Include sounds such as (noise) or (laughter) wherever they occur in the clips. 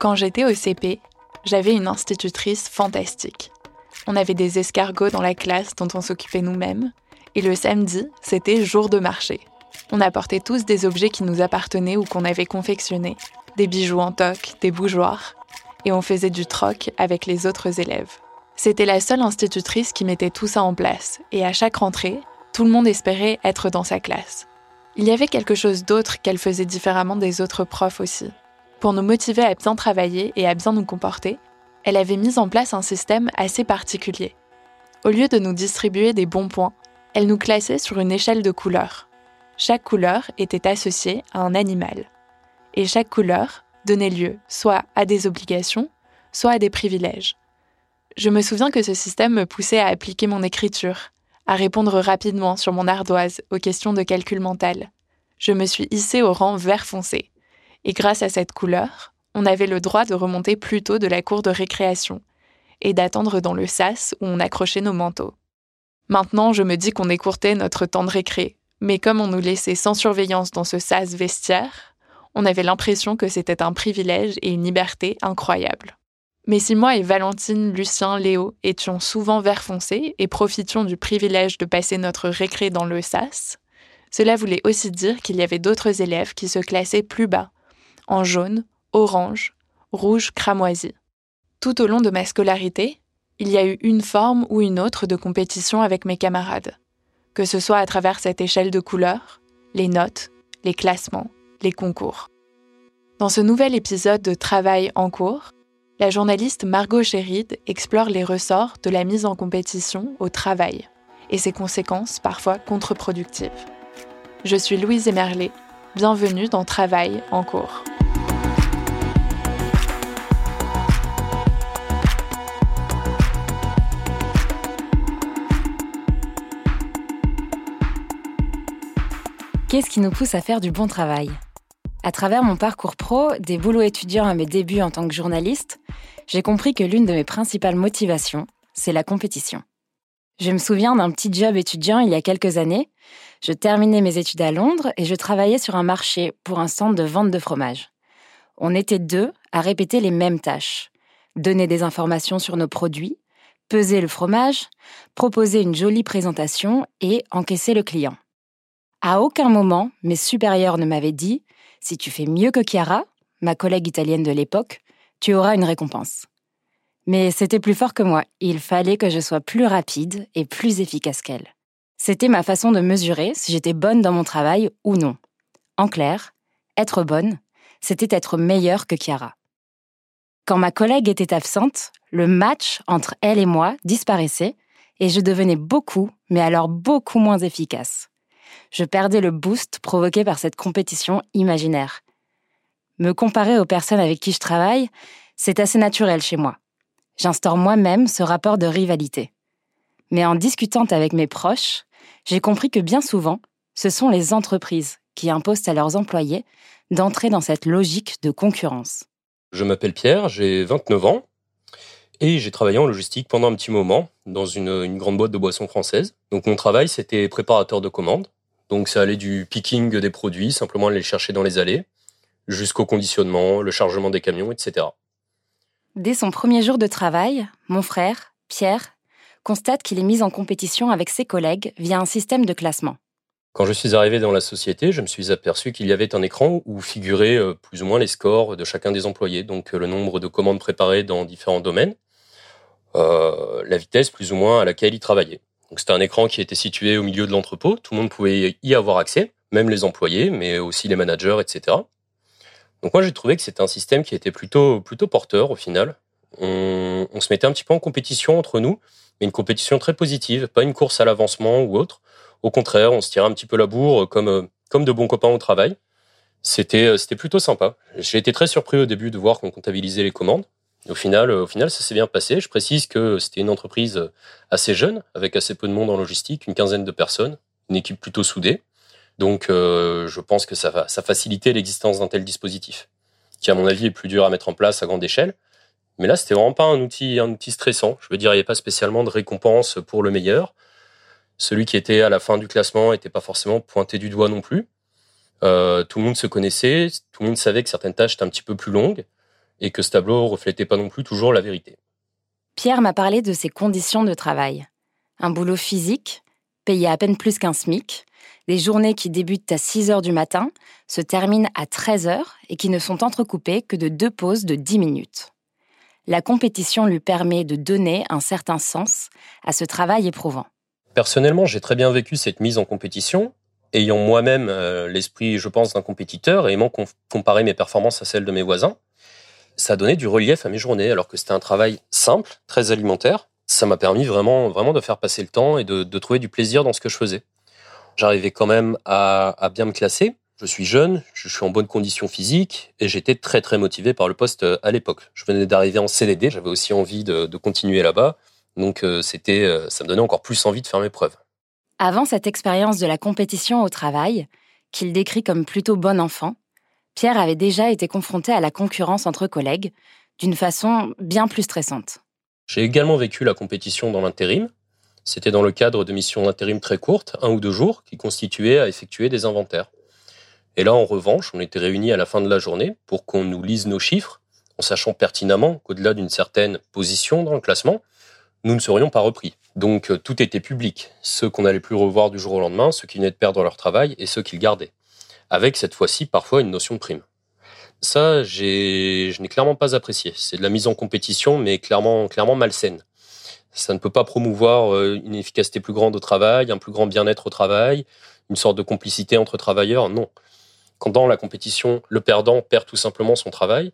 Quand j'étais au CP, j'avais une institutrice fantastique. On avait des escargots dans la classe dont on s'occupait nous-mêmes, et le samedi, c'était jour de marché. On apportait tous des objets qui nous appartenaient ou qu'on avait confectionnés, des bijoux en toc, des bougeoirs, et on faisait du troc avec les autres élèves. C'était la seule institutrice qui mettait tout ça en place, et à chaque rentrée, tout le monde espérait être dans sa classe. Il y avait quelque chose d'autre qu'elle faisait différemment des autres profs aussi. Pour nous motiver à bien travailler et à bien nous comporter, elle avait mis en place un système assez particulier. Au lieu de nous distribuer des bons points, elle nous classait sur une échelle de couleurs. Chaque couleur était associée à un animal. Et chaque couleur donnait lieu soit à des obligations, soit à des privilèges. Je me souviens que ce système me poussait à appliquer mon écriture, à répondre rapidement sur mon ardoise aux questions de calcul mental. Je me suis hissée au rang vert foncé, et grâce à cette couleur, on avait le droit de remonter plus tôt de la cour de récréation et d'attendre dans le sas où on accrochait nos manteaux. Maintenant, je me dis qu'on écourtait notre temps de récré, mais comme on nous laissait sans surveillance dans ce sas vestiaire, on avait l'impression que c'était un privilège et une liberté incroyable. Mais si moi et Valentine, Lucien, Léo étions souvent vert foncé et profitions du privilège de passer notre récré dans le sas, cela voulait aussi dire qu'il y avait d'autres élèves qui se classaient plus bas en jaune, orange, rouge cramoisi. Tout au long de ma scolarité, il y a eu une forme ou une autre de compétition avec mes camarades, que ce soit à travers cette échelle de couleurs, les notes, les classements, les concours. Dans ce nouvel épisode de Travail en cours, la journaliste Margot Chéride explore les ressorts de la mise en compétition au travail et ses conséquences parfois contre-productives. Je suis Louise Emerlet, bienvenue dans Travail en cours. Qu'est-ce qui nous pousse à faire du bon travail? À travers mon parcours pro, des boulots étudiants à mes débuts en tant que journaliste, j'ai compris que l'une de mes principales motivations, c'est la compétition. Je me souviens d'un petit job étudiant il y a quelques années. Je terminais mes études à Londres et je travaillais sur un marché pour un centre de vente de fromage. On était deux à répéter les mêmes tâches. Donner des informations sur nos produits, peser le fromage, proposer une jolie présentation et encaisser le client. À aucun moment, mes supérieurs ne m'avaient dit si tu fais mieux que Chiara, ma collègue italienne de l'époque, tu auras une récompense. Mais c'était plus fort que moi. Il fallait que je sois plus rapide et plus efficace qu'elle. C'était ma façon de mesurer si j'étais bonne dans mon travail ou non. En clair, être bonne, c'était être meilleure que Chiara. Quand ma collègue était absente, le match entre elle et moi disparaissait et je devenais beaucoup, mais alors beaucoup moins efficace. Je perdais le boost provoqué par cette compétition imaginaire. Me comparer aux personnes avec qui je travaille, c'est assez naturel chez moi. J'instaure moi-même ce rapport de rivalité. Mais en discutant avec mes proches, j'ai compris que bien souvent, ce sont les entreprises qui imposent à leurs employés d'entrer dans cette logique de concurrence. Je m'appelle Pierre, j'ai 29 ans et j'ai travaillé en logistique pendant un petit moment dans une, grande boîte de boissons française. Donc mon travail, c'était préparateur de commandes. Donc ça allait du picking des produits, simplement aller les chercher dans les allées, jusqu'au conditionnement, le chargement des camions, etc. Dès son premier jour de travail, mon frère, Pierre, constate qu'il est mis en compétition avec ses collègues via un système de classement. Quand je suis arrivé dans la société, je me suis aperçu qu'il y avait un écran où figuraient euh, plus ou moins les scores de chacun des employés, donc euh, le nombre de commandes préparées dans différents domaines, euh, la vitesse plus ou moins à laquelle ils travaillaient. Donc c'était un écran qui était situé au milieu de l'entrepôt, tout le monde pouvait y avoir accès, même les employés, mais aussi les managers, etc. Donc moi j'ai trouvé que c'était un système qui était plutôt plutôt porteur au final. On, on, se mettait un petit peu en compétition entre nous, mais une compétition très positive, pas une course à l'avancement ou autre. Au contraire, on se tirait un petit peu la bourre comme, euh, comme de bons copains au travail. C'était, euh, c'était plutôt sympa. J'ai été très surpris au début de voir qu'on comptabilisait les commandes. Au final, euh, au final, ça s'est bien passé. Je précise que c'était une entreprise assez jeune, avec assez peu de monde en logistique, une quinzaine de personnes, une équipe plutôt soudée. Donc, je pense que ça va, ça facilitait l'existence d'un tel dispositif, qui à mon avis est plus dur à mettre en place à grande échelle. Mais là, c'était vraiment pas un outil, un outil stressant. Je veux dire, il n'y a pas spécialement de récompense pour le meilleur. Celui qui était à la fin du classement n'était pas forcément pointé du doigt non plus. Euh, tout le monde se connaissait, tout le monde savait que certaines tâches étaient un petit peu plus longues et que ce tableau reflétait pas non plus toujours la vérité. Pierre m'a parlé de ses conditions de travail. Un boulot physique, payé à peine plus qu'un SMIC, des journées qui débutent à 6 heures du matin, se terminent à 13 heures et qui ne sont entrecoupées que de deux pauses de 10 minutes. La compétition lui permet de donner un certain sens à ce travail éprouvant. Personnellement, j'ai très bien vécu cette mise en compétition, ayant moi-même euh, l'esprit, je pense, d'un compétiteur et aimant comparer mes performances à celles de mes voisins. Ça a donné du relief à mes journées, alors que c'était un travail simple, très alimentaire. Ça m'a permis vraiment, vraiment de faire passer le temps et de, trouver du plaisir dans ce que je faisais. J'arrivais quand même à, bien me classer. Je suis jeune, je suis en bonne condition physique et j'étais très très motivé par le poste euh, à l'époque. Je venais d'arriver en CDD, j'avais aussi envie de continuer là-bas. Donc euh, c'était, euh, ça me donnait encore plus envie de faire mes preuves. Avant cette expérience de la compétition au travail, qu'il décrit comme plutôt bon enfant, Pierre avait déjà été confronté à la concurrence entre collègues d'une façon bien plus stressante. J'ai également vécu la compétition dans l'intérim. C'était dans le cadre de missions d'intérim très courtes, un ou deux jours, qui constituaient à effectuer des inventaires. Et là, en revanche, on était réunis à la fin de la journée pour qu'on nous lise nos chiffres, en sachant pertinemment qu'au-delà d'une certaine position dans le classement, nous ne serions pas repris. Donc euh, tout était public, ceux qu'on n'allait plus revoir du jour au lendemain, ceux qui venaient de perdre leur travail et ceux qui le gardaient. Avec cette fois-ci parfois une notion de prime. Ça, je n'ai clairement pas apprécié. C'est de la mise en compétition, mais clairement, clairement malsaine. Ça ne peut pas promouvoir euh, une efficacité plus grande au travail, un plus grand bien-être au travail, une sorte de complicité entre travailleurs. Non. Quand dans la compétition, le perdant perd tout simplement son travail,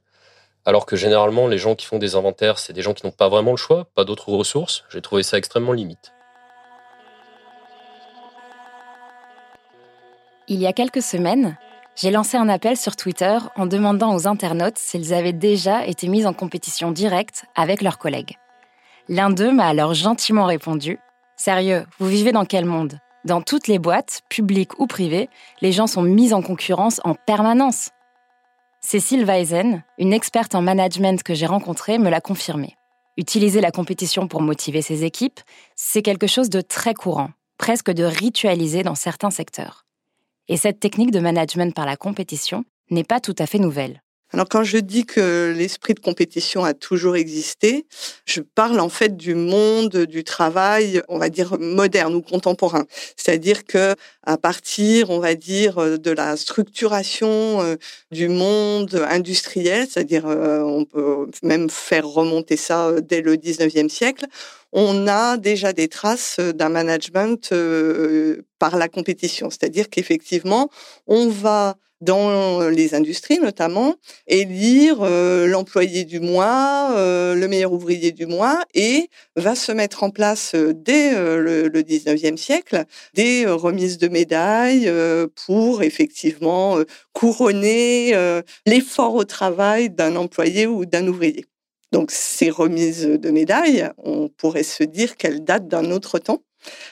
alors que généralement, les gens qui font des inventaires, c'est des gens qui n'ont pas vraiment le choix, pas d'autres ressources. J'ai trouvé ça extrêmement limite. Il y a quelques semaines, j'ai lancé un appel sur Twitter en demandant aux internautes s'ils avaient déjà été mis en compétition directe avec leurs collègues. L'un d'eux m'a alors gentiment répondu Sérieux, vous vivez dans quel monde? Dans toutes les boîtes, publiques ou privées, les gens sont mis en concurrence en permanence. Cécile Weisen, une experte en management que j'ai rencontrée, me l'a confirmé. Utiliser la compétition pour motiver ses équipes, c'est quelque chose de très courant, presque de ritualisé dans certains secteurs. Et cette technique de management par la compétition n'est pas tout à fait nouvelle. Alors quand je dis que l'esprit de compétition a toujours existé, je parle en fait du monde du travail, on va dire moderne ou contemporain. C'est-à-dire que à partir, on va dire, de la structuration euh, du monde industriel, c'est-à-dire euh, on peut même faire remonter ça euh, dès le 19e siècle, on a déjà des traces d'un management par la compétition. C'est-à-dire qu'effectivement, on va dans les industries notamment, élire euh, l'employé du mois, euh, le meilleur ouvrier du mois, et va se mettre en place euh, dès le, le 19e siècle des remises de médailles pour effectivement couronner l'effort au travail d'un employé ou d'un ouvrier. Donc ces remises de médailles, on pourrait se dire qu'elles datent d'un autre temps.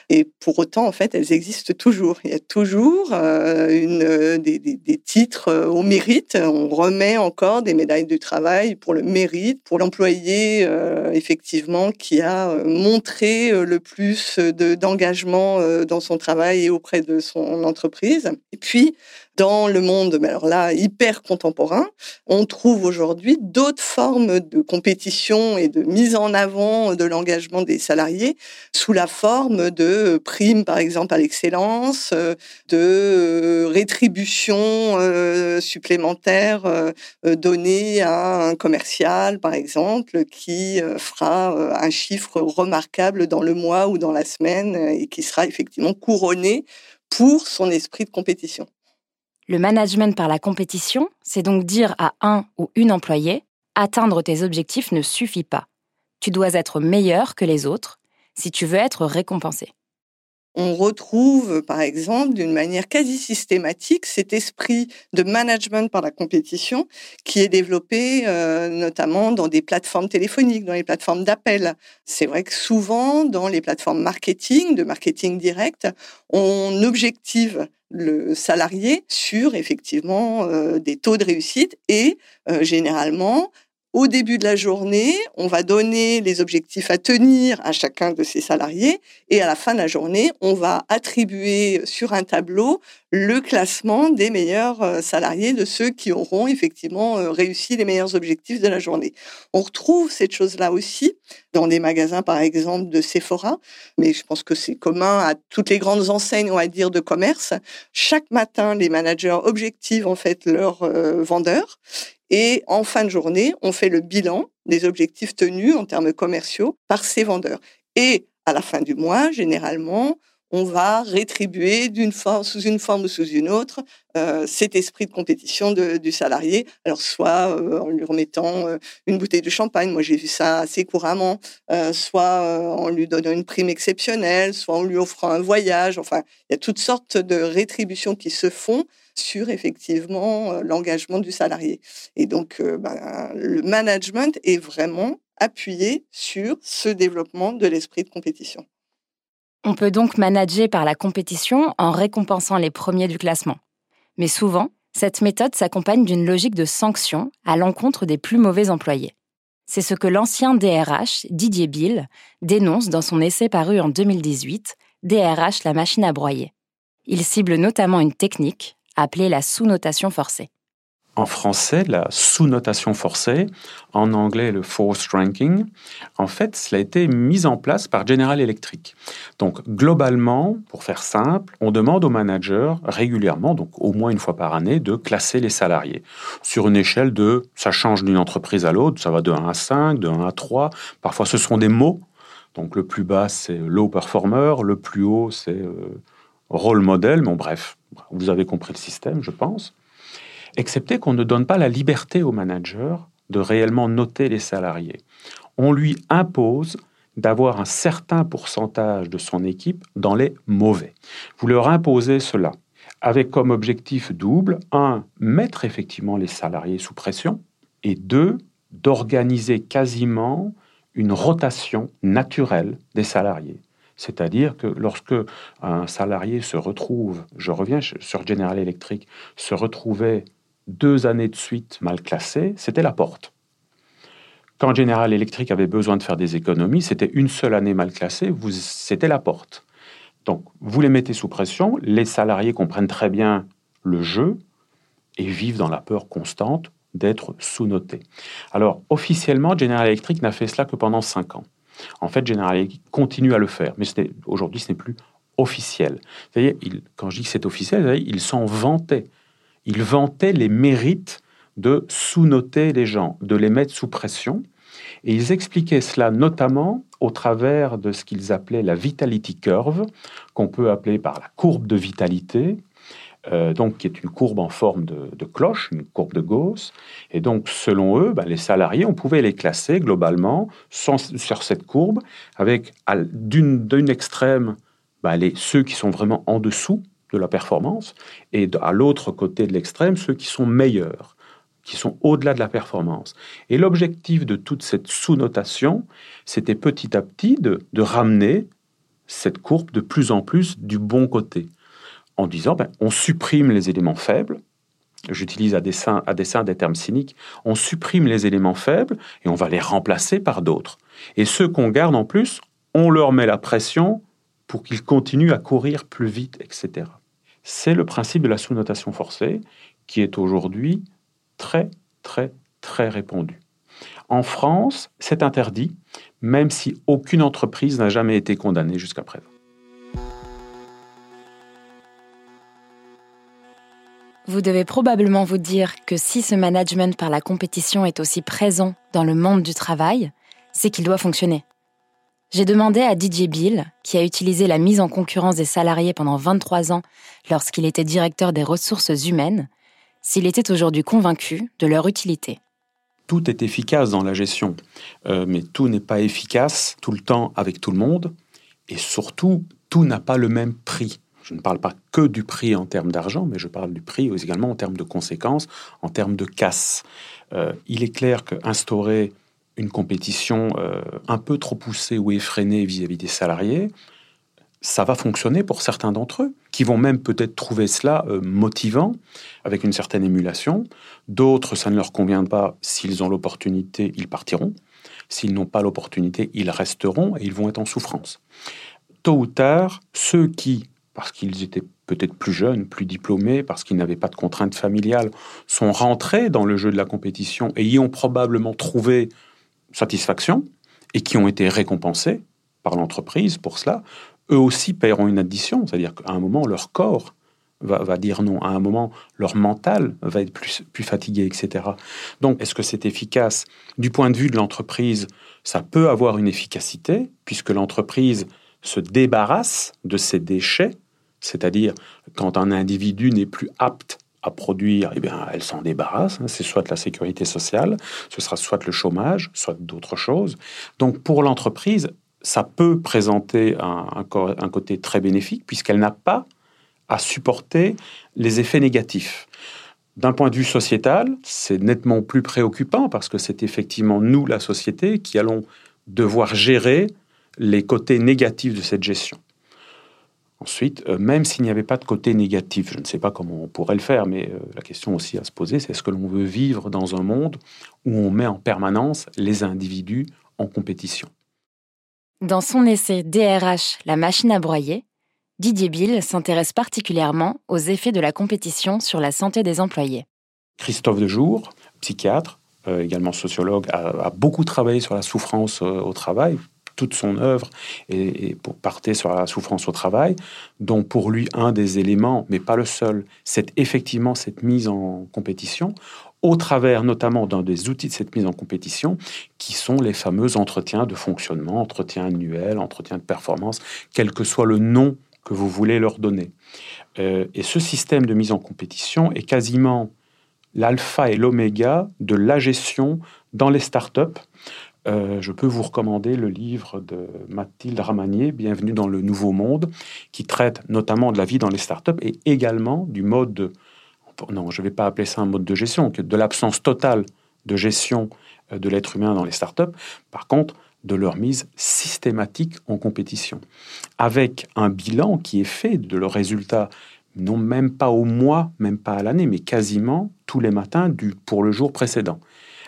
Et pour autant, en fait, elles existent toujours. Il y a toujours euh, euh, des, des, titres euh, au mérite. On remet encore des médailles du travail pour le mérite, pour l'employé, effectivement, qui a montré le plus d'engagement dans son travail et auprès de son entreprise. Et puis, dans le monde, mais alors là, hyper contemporain, on trouve aujourd'hui d'autres formes de compétition et de mise en avant de l'engagement des salariés sous la forme de primes, par exemple, à l'excellence, de rétributions euh, supplémentaires euh, données à un commercial, par exemple, qui euh, fera un chiffre remarquable dans le mois ou dans la semaine et qui sera effectivement couronné pour son esprit de compétition. Le management par la compétition, c'est donc dire à un ou une employée, atteindre tes objectifs ne suffit pas. Tu dois être meilleur que les autres si tu veux être récompensé. On retrouve, par exemple, d'une manière quasi systématique, cet esprit de management par la compétition qui est développé euh, notamment dans des plateformes téléphoniques, dans les plateformes d'appel. C'est vrai que souvent, dans les plateformes marketing, de marketing direct, on objective le salarié sur effectivement euh, des taux de réussite et euh, généralement au début de la journée, on va donner les objectifs à tenir à chacun de ces salariés et à la fin de la journée, on va attribuer sur un tableau le classement des meilleurs euh, salariés, de ceux qui auront effectivement euh, réussi les meilleurs objectifs de la journée. On retrouve cette chose-là aussi dans des magasins, par exemple, de Sephora, mais je pense que c'est commun à toutes les grandes enseignes, on va dire, de commerce. Chaque matin, les managers objectivent en fait leurs euh, vendeurs et en fin de journée, on fait le bilan des objectifs tenus en termes commerciaux par ces vendeurs. Et à la fin du mois, généralement, on va rétribuer d'une forme, sous une forme ou sous une autre euh, cet esprit de compétition du salarié. Alors soit euh, en lui remettant euh, une bouteille de champagne, moi j'ai vu ça assez couramment, soit en lui donnant une prime exceptionnelle, soit en lui offrant un voyage. Enfin, il y a toutes sortes de rétributions qui se font sur effectivement l'engagement du salarié. Et donc, ben, le management est vraiment appuyé sur ce développement de l'esprit de compétition. On peut donc manager par la compétition en récompensant les premiers du classement. Mais souvent, cette méthode s'accompagne d'une logique de sanction à l'encontre des plus mauvais employés. C'est ce que l'ancien DRH, Didier Bill, dénonce dans son essai paru en 2018, DRH la machine à broyer. Il cible notamment une technique, appelée la sous-notation forcée. En français, la sous-notation forcée, en anglais le forced ranking, en fait, cela a été mis en place par General Electric. Donc, globalement, pour faire simple, on demande aux managers régulièrement, donc au moins une fois par année, de classer les salariés sur une échelle de, ça change d'une entreprise à l'autre, ça va de 1 à 5, de 1 à 3, parfois ce sont des mots. Donc, le plus bas, c'est low performer, le plus haut, c'est euh, rôle modèle, mais bref, vous avez compris le système, je pense. Excepté qu'on ne donne pas la liberté au manager de réellement noter les salariés. On lui impose d'avoir un certain pourcentage de son équipe dans les mauvais. Vous leur imposez cela avec comme objectif double, un, mettre effectivement les salariés sous pression, et deux, d'organiser quasiment une rotation naturelle des salariés. C'est-à-dire que lorsque un salarié se retrouve, je reviens sur General Electric, se retrouvait deux années de suite mal classé, c'était la porte. Quand General Electric avait besoin de faire des économies, c'était une seule année mal classée, c'était la porte. Donc, vous les mettez sous pression, les salariés comprennent très bien le jeu et vivent dans la peur constante d'être sous-notés. Alors, officiellement, General Electric n'a fait cela que pendant cinq ans. En fait, General Electric continue à le faire, mais aujourd'hui, ce n'est plus officiel. Il, quand je dis que c'est officiel, il s'en vantait. Il vantait les mérites de sous-noter les gens, de les mettre sous pression. Et ils expliquaient cela notamment au travers de ce qu'ils appelaient la vitality curve, qu'on peut appeler par la courbe de vitalité, euh, donc qui est une courbe en forme de, cloche, une courbe de Gauss. Et donc, selon eux, ben, les salariés, on pouvait les classer globalement sur cette courbe, avec d'une extrême ben, les, ceux qui sont vraiment en dessous de la performance, et à l'autre côté de l'extrême, ceux qui sont meilleurs, qui sont au-delà de la performance. Et l'objectif de toute cette sous-notation, c'était petit à petit de, de ramener cette courbe de plus en plus du bon côté en disant ben, on supprime les éléments faibles. J'utilise à dessein, à dessein des termes cyniques. On supprime les éléments faibles et on va les remplacer par d'autres. Et ceux qu'on garde en plus, on leur met la pression pour qu'ils continuent à courir plus vite, etc. C'est le principe de la sous-notation forcée qui est aujourd'hui très, très, très répandu. En France, c'est interdit, même si aucune entreprise n'a jamais été condamnée jusqu'à présent. Vous devez probablement vous dire que si ce management par la compétition est aussi présent dans le monde du travail, c'est qu'il doit fonctionner. J'ai demandé à Didier Bill, qui a utilisé la mise en concurrence des salariés pendant 23 ans lorsqu'il était directeur des ressources humaines, s'il était aujourd'hui convaincu de leur utilité. Tout est efficace dans la gestion, euh, mais tout n'est pas efficace tout le temps avec tout le monde, et surtout, tout n'a pas le même prix. Je ne parle pas que du prix en termes d'argent, mais je parle du prix également en termes de conséquences, en termes de casse. Euh, il est clair qu'instaurer une compétition euh, un peu trop poussée ou effrénée vis-à-vis des salariés, ça va fonctionner pour certains d'entre eux, qui vont même peut-être trouver cela euh, motivant, avec une certaine émulation. D'autres, ça ne leur convient pas. S'ils ont l'opportunité, ils partiront. S'ils n'ont pas l'opportunité, ils resteront et ils vont être en souffrance. Tôt ou tard, ceux qui parce qu'ils étaient peut-être plus jeunes, plus diplômés, parce qu'ils n'avaient pas de contraintes familiales, sont rentrés dans le jeu de la compétition et y ont probablement trouvé satisfaction et qui ont été récompensés par l'entreprise pour cela, eux aussi paieront une addition, c'est-à-dire qu'à un moment, leur corps va, dire non, à un moment, leur mental va être plus, plus fatigué, etc. Donc, est-ce que c'est efficace? Du point de vue de l'entreprise, ça peut avoir une efficacité, puisque l'entreprise se débarrasse de ses déchets. C'est-à-dire, quand un individu n'est plus apte à produire, eh bien, elle s'en débarrasse. Hein. C'est soit la sécurité sociale, ce sera soit le chômage, soit d'autres choses. Donc, pour l'entreprise, ça peut présenter un, un côté très bénéfique puisqu'elle n'a pas à supporter les effets négatifs. D'un point de vue sociétal, c'est nettement plus préoccupant parce que c'est effectivement nous, la société, qui allons devoir gérer les côtés négatifs de cette gestion. Ensuite, euh, même s'il n'y avait pas de côté négatif, je ne sais pas comment on pourrait le faire, mais euh, la question aussi à se poser, c'est est-ce que l'on veut vivre dans un monde où on met en permanence les individus en compétition? Dans son essai DRH, la machine à broyer, Didier Bill s'intéresse particulièrement aux effets de la compétition sur la santé des employés. Christophe Dejour, psychiatre, euh, également sociologue, a, beaucoup travaillé sur la souffrance au travail, toute son œuvre et, pour partir sur la souffrance au travail, dont pour lui un des éléments, mais pas le seul, c'est effectivement cette mise en compétition au travers notamment d'un des outils de cette mise en compétition, qui sont les fameux entretiens de fonctionnement, entretiens annuels, entretiens de performance, quel que soit le nom que vous voulez leur donner. Euh, et ce système de mise en compétition est quasiment l'alpha et l'oméga de la gestion dans les startups, euh, je peux vous recommander le livre de Mathilde Ramanier, Bienvenue dans le Nouveau Monde, qui traite notamment de la vie dans les startups et également du mode, de, non, je ne vais pas appeler ça un mode de gestion, de l'absence totale de gestion euh, de l'être humain dans les startups. Par contre, de leur mise systématique en compétition, avec un bilan qui est fait de leurs résultats, non même pas au mois, même pas à l'année, mais quasiment tous les matins du, pour le jour précédent,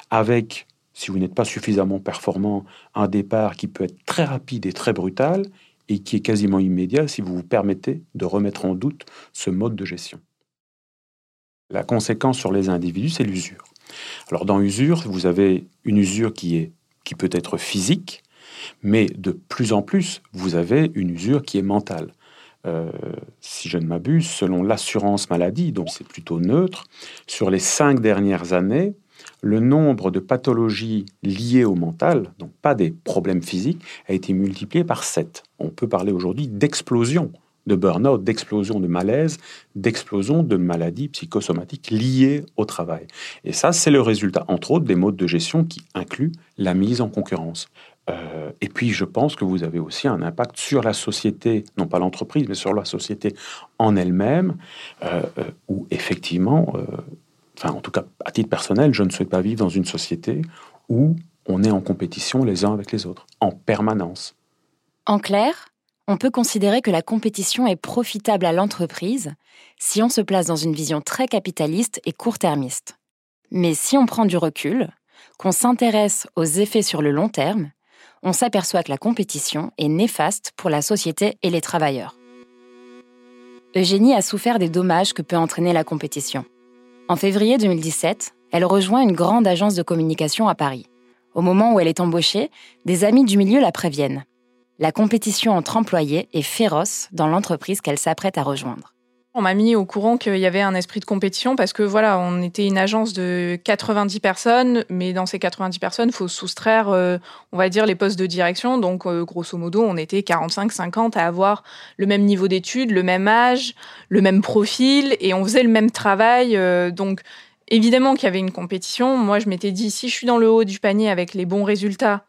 avec si vous n'êtes pas suffisamment performant, un départ qui peut être très rapide et très brutal et qui est quasiment immédiat si vous vous permettez de remettre en doute ce mode de gestion. La conséquence sur les individus, c'est l'usure. Alors dans usure, vous avez une usure qui, peut être physique, mais de plus en plus, vous avez une usure qui est mentale. Euh, si je ne m'abuse, selon l'assurance maladie, donc c'est plutôt neutre, sur les cinq dernières années, le nombre de pathologies liées au mental, donc pas des problèmes physiques, a été multiplié par 7. On peut parler aujourd'hui d'explosion de burn-out, d'explosion de malaise, d'explosion de maladies psychosomatiques liées au travail. Et ça, c'est le résultat, entre autres, des modes de gestion qui incluent la mise en concurrence. Euh, et puis, je pense que vous avez aussi un impact sur la société, non pas l'entreprise, mais sur la société en elle-même, euh, euh, où effectivement, enfin, en tout cas, à titre personnel, je ne souhaite pas vivre dans une société où on est en compétition les uns avec les autres, en permanence. En clair, on peut considérer que la compétition est profitable à l'entreprise si on se place dans une vision très capitaliste et court-termiste. Mais si on prend du recul, qu'on s'intéresse aux effets sur le long terme, on s'aperçoit que la compétition est néfaste pour la société et les travailleurs. Eugénie a souffert des dommages que peut entraîner la compétition. En février 2017, elle rejoint une grande agence de communication à Paris. Au moment où elle est embauchée, des amis du milieu la préviennent. La compétition entre employés est féroce dans l'entreprise qu'elle s'apprête à rejoindre. On m'a mis au courant qu'il y avait un esprit de compétition parce que voilà, on était une agence de 90 personnes, mais dans ces 90 personnes, il faut soustraire, euh, on va dire, les postes de direction. Donc, euh, grosso modo, on était 45-50 à avoir le même niveau d'études, le même âge, le même profil, et on faisait le même travail. Euh, donc, évidemment qu'il y avait une compétition. Moi, je m'étais dit, si je suis dans le haut du panier avec les bons résultats,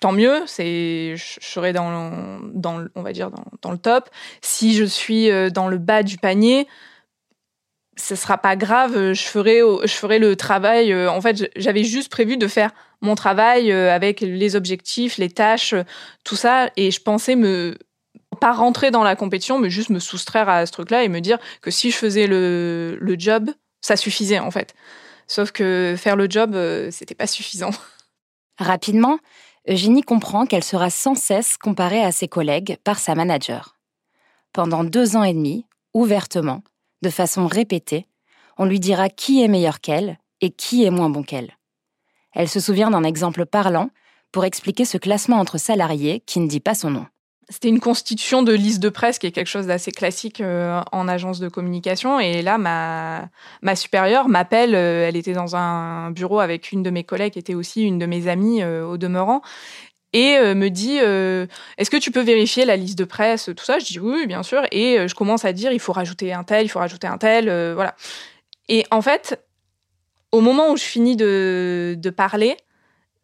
tant mieux, c'est je serai dans, dans on va dire dans, le top. Si je suis euh, dans le bas du panier, ce sera pas grave, je ferai je ferai le travail. Euh, en fait, j'avais juste prévu de faire mon travail euh, avec les objectifs, les tâches, tout ça, et je pensais me pas rentrer dans la compétition, mais juste me soustraire à ce truc-là et me dire que si je faisais le, le job, ça suffisait en fait. Sauf que faire le job, c'était pas suffisant. Rapidement, Eugénie comprend qu'elle sera sans cesse comparée à ses collègues par sa manager. Pendant deux ans et demi, ouvertement, de façon répétée, on lui dira qui est meilleur qu'elle et qui est moins bon qu'elle. Elle se souvient d'un exemple parlant pour expliquer ce classement entre salariés qui ne dit pas son nom. C'était une constitution de liste de presse qui est quelque chose d'assez classique euh, en agence de communication. Et là, ma, ma supérieure m'appelle. Euh, elle était dans un bureau avec une de mes collègues, qui était aussi une de mes amies euh, au demeurant. Et me dit, est-ce que tu peux vérifier la liste de presse, tout ça? Je dis oui, bien sûr. Et je commence à dire, il faut rajouter un tel, il faut rajouter un tel, voilà. Et en fait, au moment où je finis de, de parler,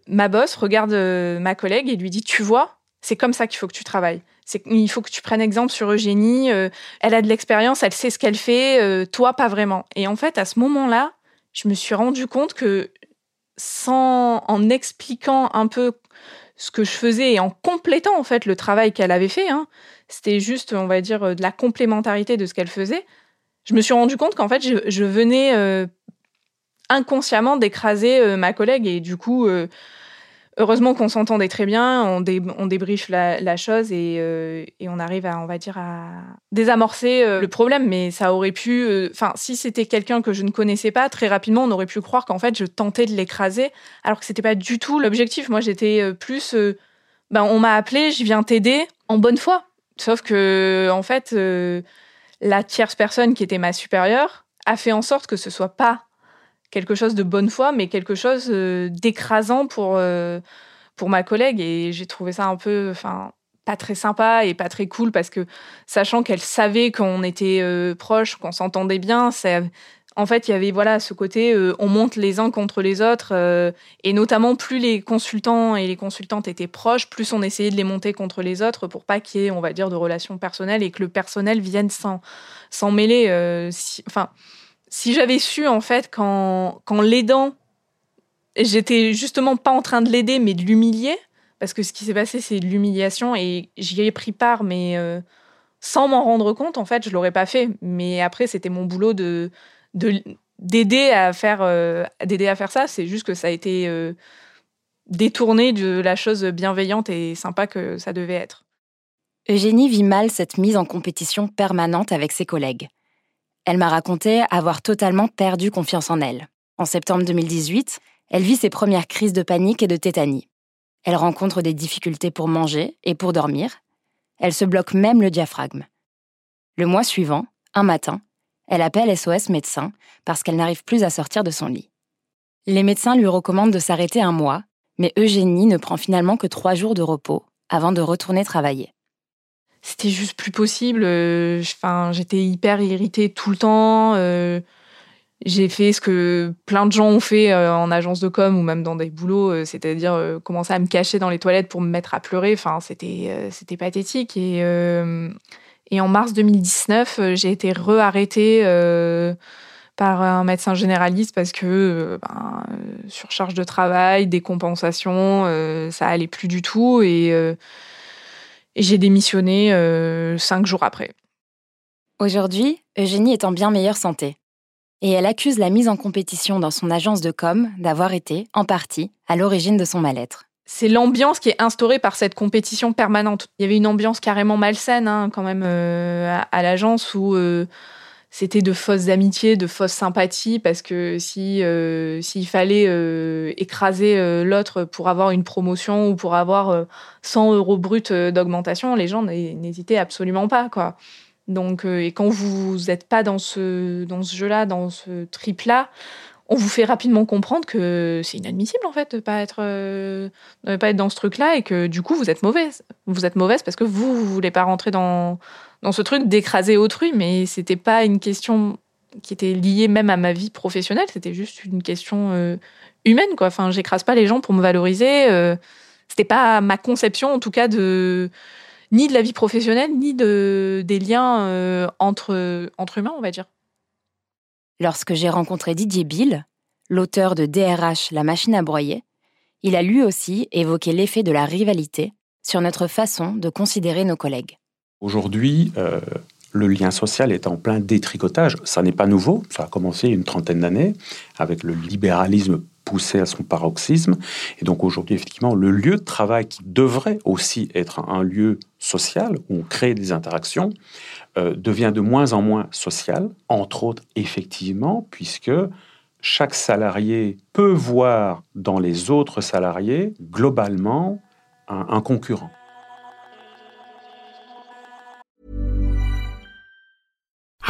ma boss regarde ma collègue et lui dit, tu vois, c'est comme ça qu'il faut que tu travailles. il faut que tu prennes exemple sur Eugénie. Euh, elle a de l'expérience, elle sait ce qu'elle fait. Euh, toi, pas vraiment. Et en fait, à ce moment-là, je me suis rendu compte que sans en expliquant un peu ce que je faisais et en complétant en fait le travail qu'elle avait fait, hein, c'était juste, on va dire, de la complémentarité de ce qu'elle faisait. Je me suis rendu compte qu'en fait, je, venais euh, inconsciemment d'écraser ma collègue et du coup heureusement qu'on s'entendait très bien, on, débriefe la, chose euh, et, on arrive à, on va dire, à désamorcer euh, le problème. Mais ça aurait pu, euh, enfin, si c'était quelqu'un que je ne connaissais pas, très rapidement, on aurait pu croire qu'en fait, je tentais de l'écraser, alors que c'était pas du tout l'objectif. Moi, j'étais plus, ben, on m'a appelé, je viens t'aider en bonne foi. Sauf que, en fait, la tierce personne qui était ma supérieure a fait en sorte que ce soit pas quelque chose de bonne foi, mais quelque chose euh, d'écrasant pour, euh, pour ma collègue. Et j'ai trouvé ça un peu, enfin, pas très sympa et pas très cool parce que, sachant qu'elle savait qu'on était euh, proches, qu'on s'entendait bien, en fait, il y avait voilà ce côté, on monte les uns contre les autres, et notamment plus les consultants et les consultantes étaient proches, plus on essayait de les monter contre les autres pour pas qu'il y ait, on va dire, de relations personnelles et que le personnel vienne s'en mêler. enfin, si j'avais su en fait qu'en l'aidant, j'étais justement pas en train de l'aider mais de l'humilier, parce que ce qui s'est passé c'est de l'humiliation et j'y ai pris part mais euh, sans m'en rendre compte en fait je l'aurais pas fait. Mais après c'était mon boulot de d'aider à faire euh, d'aider à faire ça. C'est juste que ça a été euh, détourné de la chose bienveillante et sympa que ça devait être. Eugénie vit mal cette mise en compétition permanente avec ses collègues. Elle m'a raconté avoir totalement perdu confiance en elle. En septembre 2018, elle vit ses premières crises de panique et de tétanie. Elle rencontre des difficultés pour manger et pour dormir. Elle se bloque même le diaphragme. Le mois suivant, un matin, elle appelle SOS médecin parce qu'elle n'arrive plus à sortir de son lit. Les médecins lui recommandent de s'arrêter un mois, mais Eugénie ne prend finalement que trois jours de repos avant de retourner travailler c'était juste plus possible. Enfin, j'étais hyper irritée tout le temps. J'ai fait ce que plein de gens ont fait en agence de com ou même dans des boulots, c'est-à-dire commencer à me cacher dans les toilettes pour me mettre à pleurer. Enfin, c'était c'était pathétique. Et, et en mars 2019, j'ai été re-arrêtée par un médecin généraliste parce que euh, ben, euh, surcharge de travail, décompensation, euh, ça allait plus du tout et, et j'ai démissionné cinq jours après. Aujourd'hui, Eugénie est en bien meilleure santé. Et elle accuse la mise en compétition dans son agence de com d'avoir été, en partie, à l'origine de son mal-être. C'est l'ambiance qui est instaurée par cette compétition permanente. Il y avait une ambiance carrément malsaine hein, quand même à, l'agence où c'était de fausses amitiés, de fausses sympathies, parce que si euh, s'il fallait euh, écraser euh, l'autre pour avoir une promotion ou pour avoir 100 euros bruts d'augmentation, les gens n'hésitaient absolument pas, quoi. Donc, et quand vous n'êtes pas dans ce dans ce jeu-là, dans ce trip-là, on vous fait rapidement comprendre que c'est inadmissible en fait de pas être de pas être dans ce truc-là et que du coup vous êtes mauvaise. Vous êtes mauvaise parce que vous vous voulez pas rentrer dans dans ce truc d'écraser autrui, mais c'était pas une question qui était liée même à ma vie professionnelle, c'était juste une question euh, humaine, quoi. Enfin, j'écrase pas les gens pour me valoriser. Euh, c'était pas ma conception, en tout cas, de ni de la vie professionnelle, ni de des liens euh, entre entre humains, on va dire. Lorsque j'ai rencontré Didier Bill, l'auteur de DRH, la machine à broyer, il a lui aussi évoqué l'effet de la rivalité sur notre façon de considérer nos collègues. Aujourd'hui, euh, le lien social est en plein détricotage. Ça n'est pas nouveau, ça a commencé une trentaine d'années avec le libéralisme poussé à son paroxysme. Et donc aujourd'hui, effectivement, le lieu de travail qui devrait aussi être un lieu social où on crée des interactions euh, devient de moins en moins social, entre autres effectivement, puisque chaque salarié peut voir dans les autres salariés globalement un concurrent.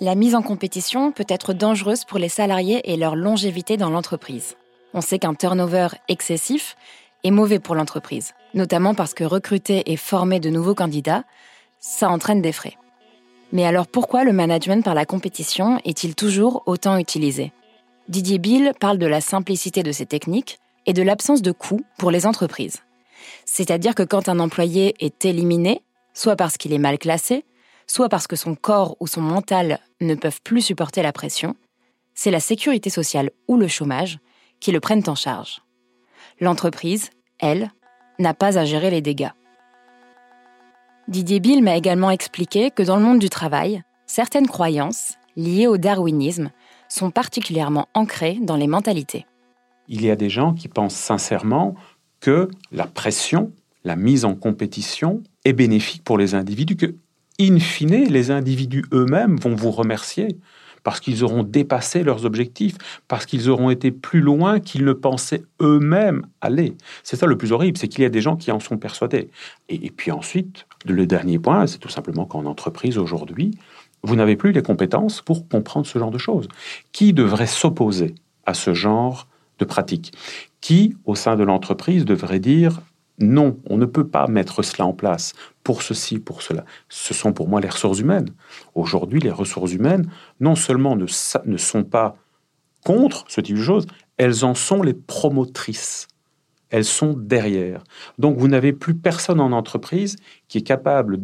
La mise en compétition peut être dangereuse pour les salariés et leur longévité dans l'entreprise. On sait qu'un turnover excessif est mauvais pour l'entreprise, notamment parce que recruter et former de nouveaux candidats, ça entraîne des frais. Mais alors pourquoi le management par la compétition est-il toujours autant utilisé? Didier Bill parle de la simplicité de ces techniques et de l'absence de coûts pour les entreprises. C'est-à-dire que quand un employé est éliminé, soit parce qu'il est mal classé, soit parce que son corps ou son mental ne peuvent plus supporter la pression, c'est la sécurité sociale ou le chômage qui le prennent en charge. L'entreprise, elle, n'a pas à gérer les dégâts. Didier Bill m'a également expliqué que dans le monde du travail, certaines croyances, liées au darwinisme, sont particulièrement ancrées dans les mentalités. Il y a des gens qui pensent sincèrement que la pression, la mise en compétition est bénéfique pour les individus, in fine, les individus eux-mêmes vont vous remercier parce qu'ils auront dépassé leurs objectifs, parce qu'ils auront été plus loin qu'ils ne pensaient eux-mêmes aller. C'est ça le plus horrible, c'est qu'il y a des gens qui en sont persuadés. Et, puis ensuite, le dernier point, c'est tout simplement qu'en entreprise aujourd'hui, vous n'avez plus les compétences pour comprendre ce genre de choses. Qui devrait s'opposer à ce genre de pratique? Qui, au sein de l'entreprise, devrait dire non, on ne peut pas mettre cela en place? Pour ceci, pour cela. Ce sont pour moi les ressources humaines. Aujourd'hui, les ressources humaines, non seulement ne, sont pas contre ce type de choses, elles en sont les promotrices. Elles sont derrière. Donc vous n'avez plus personne en entreprise qui est capable,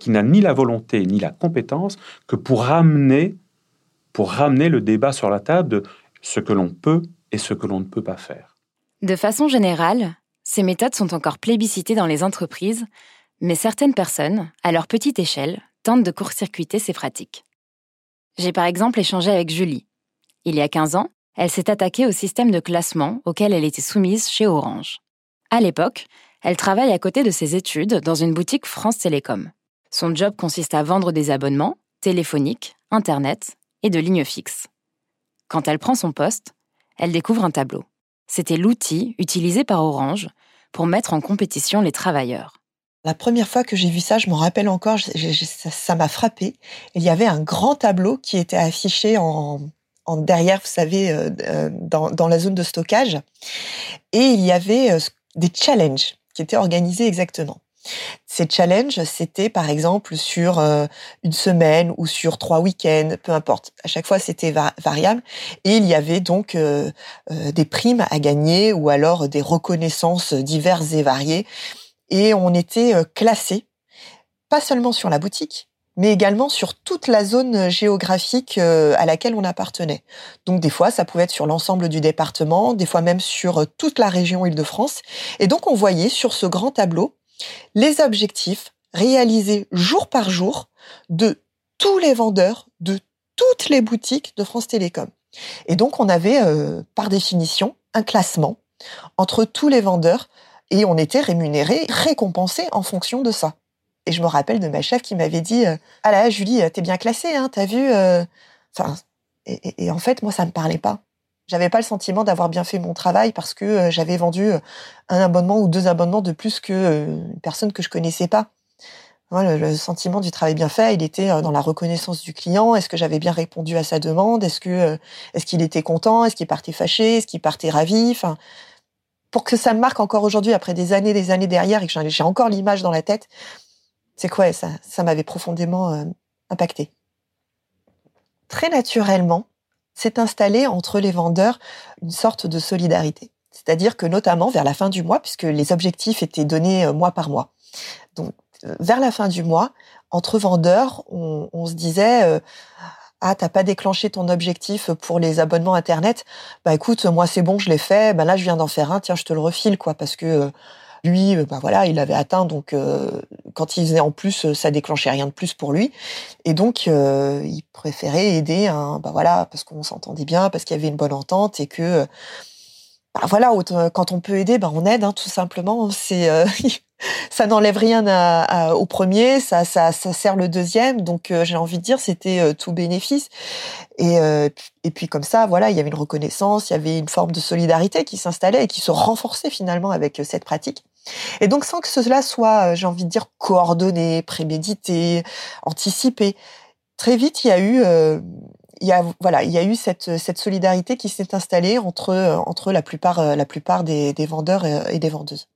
qui n'a ni la volonté ni la compétence que pour ramener, pour ramener le débat sur la table de ce que l'on peut et ce que l'on ne peut pas faire. De façon générale, ces méthodes sont encore plébiscitées dans les entreprises, mais certaines personnes, à leur petite échelle, tentent de court-circuiter ces pratiques. J'ai par exemple échangé avec Julie. Il y a 15 ans, elle s'est attaquée au système de classement auquel elle était soumise chez Orange. À l'époque, Elle travaille à côté de ses études dans une boutique France Télécom. Son job consiste à vendre des abonnements téléphoniques, Internet et de lignes fixes. Quand elle prend son poste, elle découvre un tableau. C'était l'outil utilisé par Orange pour mettre en compétition les travailleurs. La première fois que j'ai vu ça, je m'en rappelle encore, ça m'a frappé. Il y avait un grand tableau qui était affiché en, derrière, vous savez, euh, euh, dans, la zone de stockage. Et il y avait euh, des challenges qui étaient organisés exactement. Ces challenges, c'était par exemple sur une semaine ou sur trois week-ends, peu importe. À chaque fois, c'était variable. Et il y avait donc des primes à gagner ou alors des reconnaissances diverses et variées et on était euh, classé, pas seulement sur la boutique, mais également sur toute la zone géographique euh, à laquelle on appartenait. Donc des fois, ça pouvait être sur l'ensemble du département, des fois même sur euh, toute la région Île-de-France. Et donc on voyait sur ce grand tableau les objectifs réalisés jour par jour de tous les vendeurs de toutes les boutiques de France Télécom. Et donc on avait par définition un classement entre tous les vendeurs et on était rémunéré, récompensé en fonction de ça. Et je me rappelle de ma chef qui m'avait dit euh, Ah là, Julie, t'es bien classée, hein, t'as vu euh Enfin, et, en fait, moi, ça me parlait pas. J'avais pas le sentiment d'avoir bien fait mon travail parce que euh, j'avais vendu un abonnement ou deux abonnements de plus que une personne que je connaissais pas. le, le, sentiment du travail bien fait, il était dans la reconnaissance du client. Est-ce que j'avais bien répondu à sa demande? Est-ce que est-ce qu'il était content? Est-ce qu'il partait fâché? Est-ce qu'il partait ravi? Enfin, pour que ça me marque encore aujourd'hui, après des années, des années derrière, et que j'ai encore l'image dans la tête, c'est quoi ça, ça m'avait profondément euh, impacté. Très naturellement, s'est installé entre les vendeurs une sorte de solidarité. C'est-à-dire que notamment vers la fin du mois, puisque les objectifs étaient donnés euh, mois par mois. Donc, euh, vers la fin du mois, entre vendeurs, on, se disait ah t'as pas déclenché ton objectif pour les abonnements internet, bah écoute moi c'est bon je l'ai fait, bah là je viens d'en faire un, tiens je te le refile quoi parce que euh, lui euh, bah voilà il avait atteint. Donc euh, quand il faisait en plus ça déclenchait rien de plus pour lui. Et donc il préférait aider un bah voilà parce qu'on s'entendait bien parce qu'il y avait une bonne entente et que bah voilà, quand on peut aider, bah on aide, hein, tout simplement. C'est (laughs) ça n'enlève rien au premier, ça, ça, ça sert le deuxième. Donc euh, j'ai envie de dire, c'était euh, tout bénéfice. Et, euh, et puis comme ça, voilà, il y avait une reconnaissance, il y avait une forme de solidarité qui s'installait et qui se renforçait finalement avec cette pratique. Et donc sans que cela soit, j'ai envie de dire, coordonné, prémédité, anticipé, très vite il y a eu il y a voilà, il y a eu cette, cette solidarité qui s'est installée entre entre la plupart la plupart des vendeurs et des vendeuses.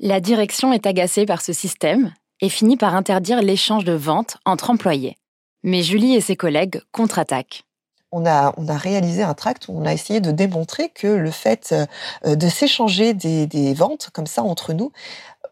La direction est agacée par ce système et finit par interdire l'échange de ventes entre employés. Mais Julie et ses collègues contre-attaquent. On a, réalisé un tract où on a essayé de démontrer que le fait euh, de s'échanger des, des ventes comme ça entre nous,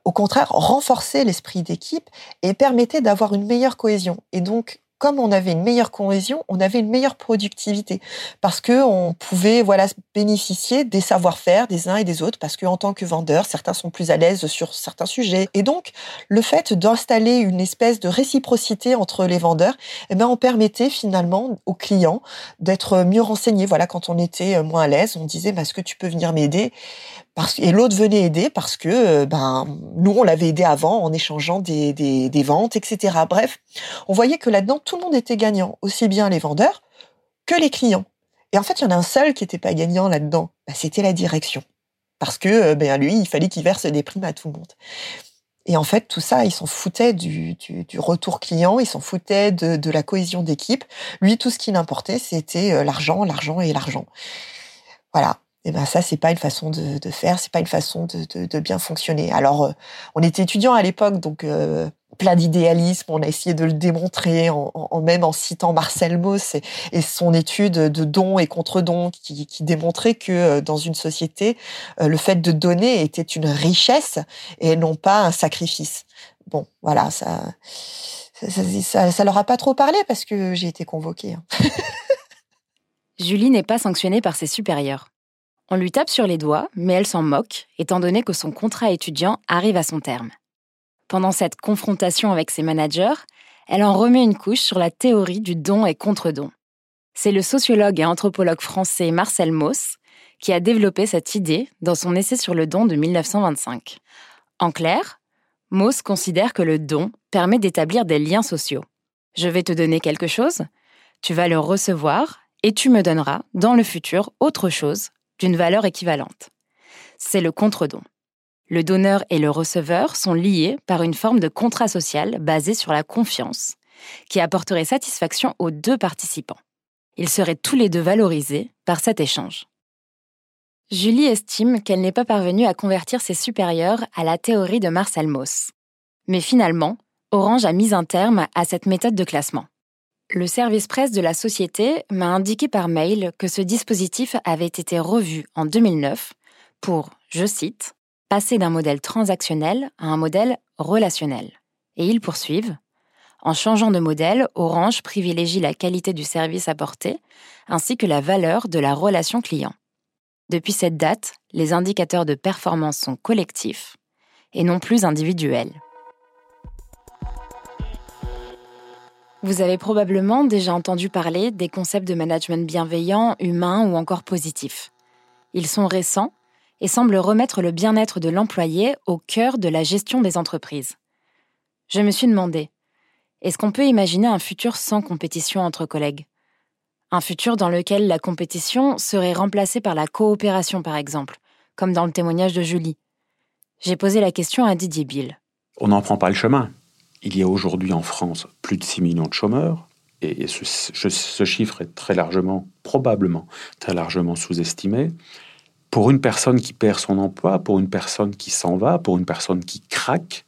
au contraire, renforçait l'esprit d'équipe et permettait d'avoir une meilleure cohésion. Et donc, comme on avait une meilleure cohésion, on avait une meilleure productivité. Parce que on pouvait voilà bénéficier des savoir-faire des uns et des autres parce que en tant que vendeur, certains sont plus à l'aise sur certains sujets. Et donc le fait d'installer une espèce de réciprocité entre les vendeurs, eh ben on permettait finalement aux clients d'être mieux renseignés. Voilà, quand on était moins à l'aise, on disait est-ce que tu peux venir m'aider? Parce, et l'autre venait aider parce que euh, ben nous on l'avait aidé avant en échangeant des, des, des ventes, etc. Bref, on voyait que là-dedans tout le monde était gagnant, aussi bien les vendeurs que les clients. Et en fait, il y en a un seul qui n'était pas gagnant là-dedans, ben, c'était la direction, parce que euh, ben lui il fallait qu'il verse des primes à tout le monde. Et en fait, tout ça, ils s'en foutaient du, du, du, retour client, ils s'en foutaient de, de la cohésion d'équipe. Lui, tout ce qui l'importait, c'était euh, l'argent, l'argent et l'argent. Voilà eh ben ça c'est pas une façon de, de faire, c'est pas une façon de, de, de, bien fonctionner. Alors euh, on était étudiants à l'époque, donc euh, plein d'idéalisme, on a essayé de le démontrer en, en, même en citant Marcel Mauss et, et son étude de dons et contre-dons qui, qui, démontrait que euh, dans une société, le fait de donner était une richesse et non pas un sacrifice. Bon, voilà, ça ça, ça, ça leur a pas trop parlé parce que j'ai été convoquée. Hein. (laughs) Julie n'est pas sanctionnée par ses supérieurs. On lui tape sur les doigts, mais elle s'en moque, étant donné que son contrat étudiant arrive à son terme. Pendant cette confrontation avec ses managers, elle en remet une couche sur la théorie du don et contre-don. C'est le sociologue et anthropologue français Marcel Mauss qui a développé cette idée dans son essai sur le don de 1925. En clair, Moss considère que le don permet d'établir des liens sociaux. Je vais te donner quelque chose, tu vas le recevoir et tu me donneras, dans le futur, autre chose d'une valeur équivalente. C'est le contre-don. Le donneur et le receveur sont liés par une forme de contrat social basé sur la confiance, qui apporterait satisfaction aux deux participants. Ils seraient tous les deux valorisés par cet échange. Julie estime qu'elle n'est pas parvenue à convertir ses supérieurs à la théorie de Marcel Mauss. Mais finalement, Orange a mis un terme à cette méthode de classement. Le service presse de la société m'a indiqué par mail que ce dispositif avait été revu en 2009 pour, je cite, passer d'un modèle transactionnel à un modèle relationnel. Et ils poursuivent. En changeant de modèle, Orange privilégie la qualité du service apporté ainsi que la valeur de la relation client. Depuis cette date, les indicateurs de performance sont collectifs et non plus individuels. Vous avez probablement déjà entendu parler des concepts de management bienveillant, humain ou encore positif. Ils sont récents et semblent remettre le bien-être de l'employé au cœur de la gestion des entreprises. Je me suis demandé, est-ce qu'on peut imaginer un futur sans compétition entre collègues? Un futur dans lequel la compétition serait remplacée par la coopération, par exemple, comme dans le témoignage de Julie. J'ai posé la question à Didier Bill. On n'en prend pas le chemin. Il y a aujourd'hui en France plus de 6 millions de chômeurs, et ce, chiffre est très largement, probablement, très largement sous-estimé. Pour une personne qui perd son emploi, pour une personne qui s'en va, pour une personne qui craque,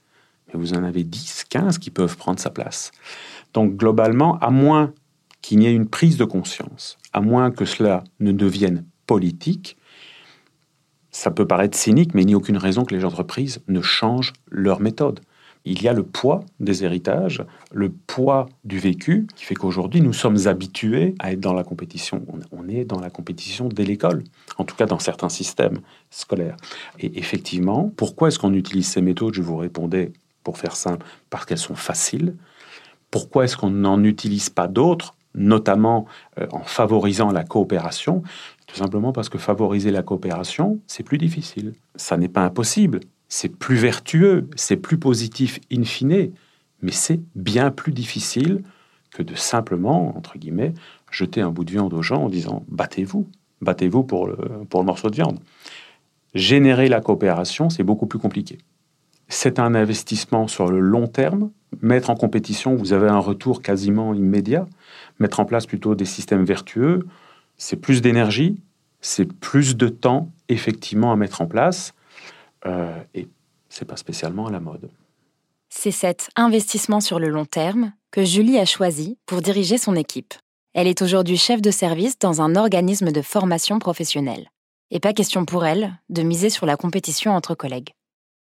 mais vous en avez 10, 15 qui peuvent prendre sa place. Donc globalement, à moins qu'il n'y ait une prise de conscience, à moins que cela ne devienne politique, ça peut paraître cynique, mais il n'y a aucune raison que les entreprises ne changent leur méthode il y a le poids des héritages, le poids du vécu, qui fait qu'aujourd'hui, nous sommes habitués à être dans la compétition. On est dans la compétition dès l'école, en tout cas dans certains systèmes scolaires. Et effectivement, pourquoi est-ce qu'on utilise ces méthodes? Je vous répondais, pour faire simple, parce qu'elles sont faciles. Pourquoi est-ce qu'on n'en utilise pas d'autres, notamment euh, en favorisant la coopération? Tout simplement parce que favoriser la coopération, c'est plus difficile. Ça n'est pas impossible, c'est plus vertueux, c'est plus positif in fine, mais c'est bien plus difficile que de simplement, entre guillemets, jeter un bout de viande aux gens en disant battez-vous, battez-vous pour le, pour le morceau de viande. Générer la coopération, c'est beaucoup plus compliqué. C'est un investissement sur le long terme. Mettre en compétition, vous avez un retour quasiment immédiat. Mettre en place plutôt des systèmes vertueux, c'est plus d'énergie, c'est plus de temps effectivement à mettre en place. Euh, et c'est pas spécialement à la mode. C'est cet investissement sur le long terme que Julie a choisi pour diriger son équipe. Elle est aujourd'hui chef de service dans un organisme de formation professionnelle. Et pas question pour elle de miser sur la compétition entre collègues.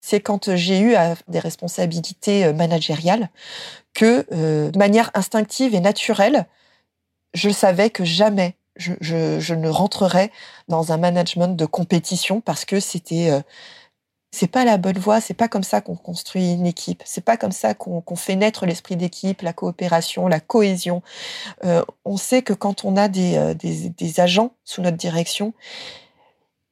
C'est quand j'ai eu des responsabilités euh, managériales que, euh, de manière instinctive et naturelle, je savais que jamais je, je, ne rentrerais dans un management de compétition parce que c'était c'est pas la bonne voie, c'est pas comme ça qu'on construit une équipe, c'est pas comme ça qu'on fait naître l'esprit d'équipe, la coopération, la cohésion. Euh, on sait que quand on a des, euh, des, des, agents sous notre direction,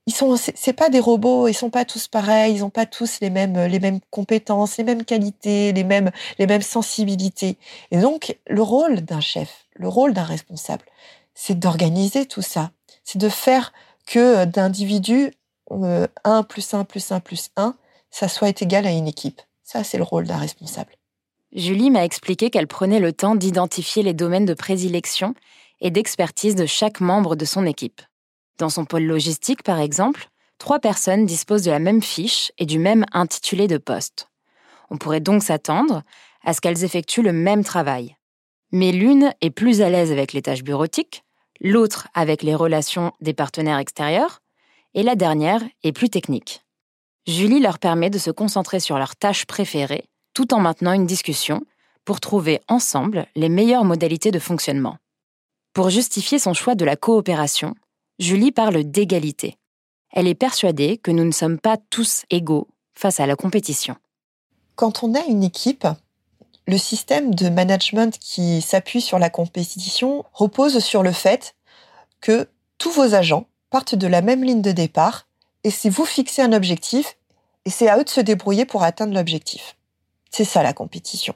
ils sont, c'est pas des robots, ils sont pas tous pareils, ils ont pas tous les mêmes, les mêmes compétences, les mêmes qualités, les mêmes, les mêmes sensibilités. Et donc, le rôle d'un chef, le rôle d'un responsable, c'est d'organiser tout ça, c'est de faire que d'individus 1 euh, plus 1 plus 1 plus 1, ça soit égal à une équipe. Ça, c'est le rôle d'un responsable. Julie m'a expliqué qu'elle prenait le temps d'identifier les domaines de prédilection et d'expertise de chaque membre de son équipe. Dans son pôle logistique, par exemple, trois personnes disposent de la même fiche et du même intitulé de poste. On pourrait donc s'attendre à ce qu'elles effectuent le même travail. Mais l'une est plus à l'aise avec les tâches bureautiques, l'autre avec les relations des partenaires extérieurs, et la dernière est plus technique. Julie leur permet de se concentrer sur leurs tâches préférées tout en maintenant une discussion pour trouver ensemble les meilleures modalités de fonctionnement. Pour justifier son choix de la coopération, Julie parle d'égalité. Elle est persuadée que nous ne sommes pas tous égaux face à la compétition. Quand on a une équipe, le système de management qui s'appuie sur la compétition repose sur le fait que tous vos agents partent de la même ligne de départ et si vous fixez un objectif, et c'est à eux de se débrouiller pour atteindre l'objectif. C'est ça la compétition.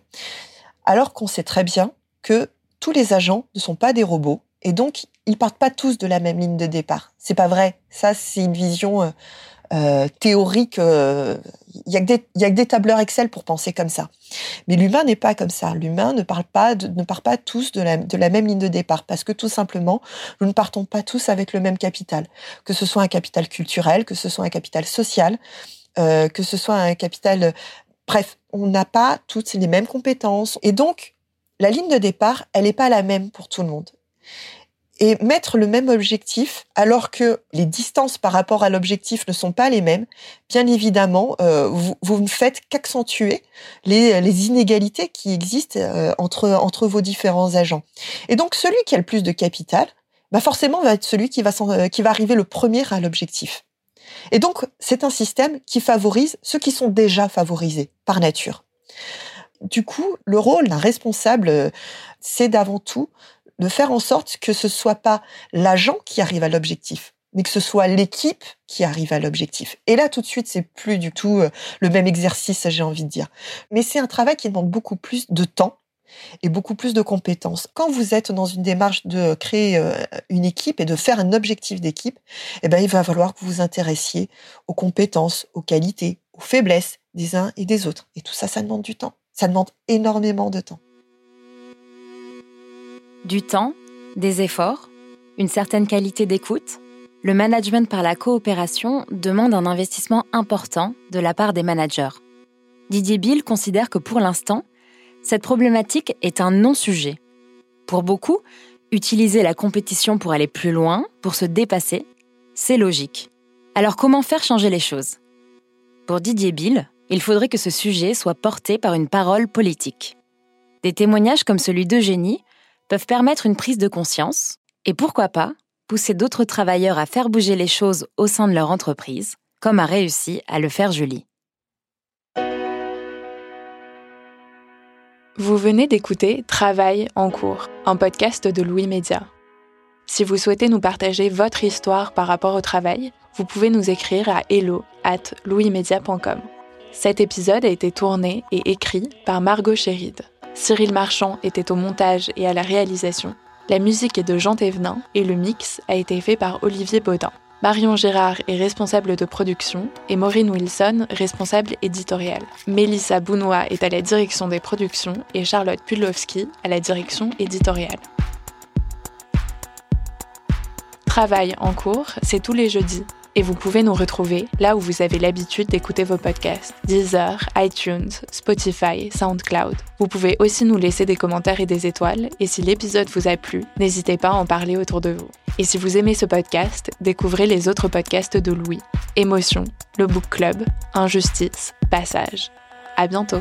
Alors qu'on sait très bien que tous les agents ne sont pas des robots et donc ils partent pas tous de la même ligne de départ. C'est pas vrai. Ça, c'est une vision euh, théorique. Il euh, y, a que des, tableurs Excel pour penser comme ça. Mais l'humain n'est pas comme ça. L'humain ne part pas tous de la, de la même ligne de départ parce que tout simplement, nous ne partons pas tous avec le même capital. Que ce soit un capital culturel, que ce soit un capital social, euh, que ce soit un capital. Bref, on n'a pas toutes les mêmes compétences et donc la ligne de départ, elle n'est pas la même pour tout le monde et mettre le même objectif alors que les distances par rapport à l'objectif ne sont pas les mêmes, bien évidemment, euh, vous, ne faites qu'accentuer les, inégalités qui existent euh, entre, entre vos différents agents. Et donc, celui qui a le plus de capital, bah forcément, va être celui qui va, euh, qui va arriver le premier à l'objectif. Et donc, c'est un système qui favorise ceux qui sont déjà favorisés par nature. Du coup, le rôle d'un responsable, c'est d'avant tout de faire en sorte que ce soit pas l'agent qui arrive à l'objectif, mais que ce soit l'équipe qui arrive à l'objectif. Et là, tout de suite, c'est plus du tout euh, le même exercice, j'ai envie de dire. Mais c'est un travail qui demande beaucoup plus de temps et beaucoup plus de compétences. Quand vous êtes dans une démarche de créer euh, une équipe et de faire un objectif d'équipe, eh ben, il va falloir que vous vous intéressiez aux compétences, aux qualités, aux faiblesses des uns et des autres. Et tout ça, ça demande du temps. Ça demande énormément de temps. Du temps, des efforts, une certaine qualité d'écoute, le management par la coopération demande un investissement important de la part des managers. Didier Bill considère que pour l'instant, cette problématique est un non-sujet. Pour beaucoup, utiliser la compétition pour aller plus loin, pour se dépasser, c'est logique. Alors comment faire changer les choses? Pour Didier Bill, il faudrait que ce sujet soit porté par une parole politique. Des témoignages comme celui d'Eugénie peuvent permettre une prise de conscience et pourquoi pas pousser d'autres travailleurs à faire bouger les choses au sein de leur entreprise, comme a réussi à le faire Julie. Vous venez d'écouter Travail en cours, un podcast de Louis Média. Si vous souhaitez nous partager votre histoire par rapport au travail, vous pouvez nous écrire à hello at louismedia.com. Cet épisode a été tourné et écrit par Margot Chéride. Cyril Marchand était au montage et à la réalisation. La musique est de Jean Thévenin et le mix a été fait par Olivier Baudin. Marion Gérard est responsable de production et Maureen Wilson responsable éditoriale. Mélissa Bounois est à la direction des productions et Charlotte Pudlowski à la direction éditoriale. Travail en cours, c'est tous les jeudis et vous pouvez nous retrouver là où vous avez l'habitude d'écouter vos podcasts Deezer, iTunes, Spotify, SoundCloud. Vous pouvez aussi nous laisser des commentaires et des étoiles, et si l'épisode vous a plu, n'hésitez pas à en parler autour de vous. Et si vous aimez ce podcast, découvrez les autres podcasts de Louis Émotion, le Book Club, Injustice, Passage. À bientôt!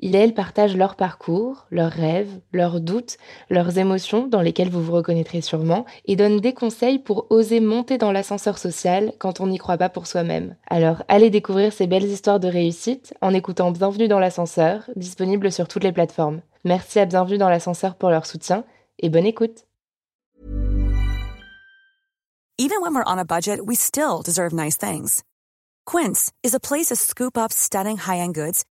il et elle partagent leur parcours, leurs rêves, leurs doutes, leurs émotions dans lesquelles vous vous reconnaîtrez sûrement, et donnent des conseils pour oser monter dans l'ascenseur social quand on n'y croit pas pour soi-même. Alors allez découvrir ces belles histoires de réussite en écoutant Bienvenue dans l'ascenseur, disponible sur toutes les plateformes. Merci à Bienvenue dans l'ascenseur pour leur soutien et bonne écoute. Even when we're on a budget, we still deserve nice things. Quince is a place to scoop up stunning high-end goods